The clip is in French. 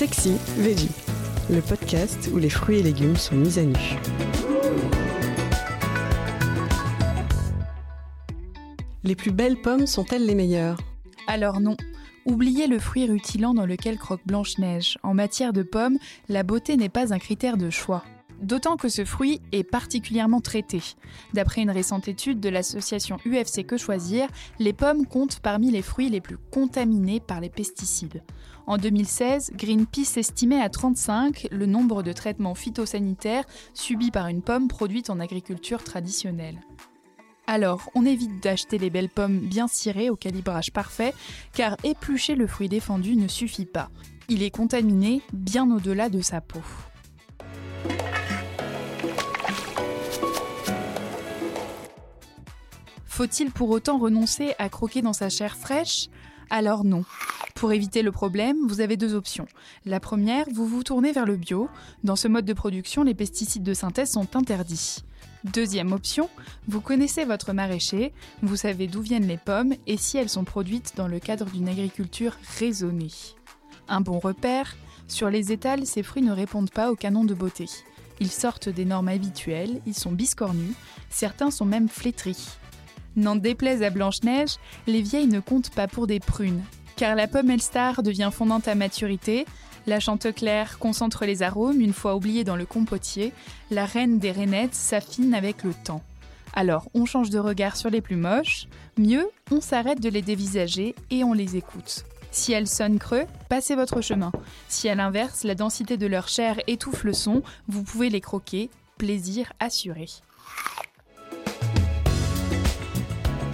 Sexy Veggie, le podcast où les fruits et légumes sont mis à nu. Les plus belles pommes sont-elles les meilleures? Alors non. Oubliez le fruit rutilant dans lequel croque Blanche-Neige. En matière de pommes, la beauté n'est pas un critère de choix. D'autant que ce fruit est particulièrement traité. D'après une récente étude de l'association UFC Que Choisir, les pommes comptent parmi les fruits les plus contaminés par les pesticides. En 2016, Greenpeace estimait à 35 le nombre de traitements phytosanitaires subis par une pomme produite en agriculture traditionnelle. Alors, on évite d'acheter les belles pommes bien cirées au calibrage parfait, car éplucher le fruit défendu ne suffit pas. Il est contaminé bien au-delà de sa peau. Faut-il pour autant renoncer à croquer dans sa chair fraîche? Alors non. Pour éviter le problème, vous avez deux options. La première, vous vous tournez vers le bio. Dans ce mode de production, les pesticides de synthèse sont interdits. Deuxième option, vous connaissez votre maraîcher, vous savez d'où viennent les pommes et si elles sont produites dans le cadre d'une agriculture raisonnée. Un bon repère, sur les étals, ces fruits ne répondent pas au canon de beauté. Ils sortent des normes habituelles, ils sont biscornus, certains sont même flétris. N'en déplaise à Blanche-Neige, les vieilles ne comptent pas pour des prunes, car la pomme Elstar devient fondante à maturité, la Chanteclair concentre les arômes une fois oubliée dans le compotier, la reine des rainettes s'affine avec le temps. Alors on change de regard sur les plus moches, mieux on s'arrête de les dévisager et on les écoute. Si elles sonnent creux, passez votre chemin. Si à l'inverse, la densité de leur chair étouffe le son, vous pouvez les croquer, plaisir assuré.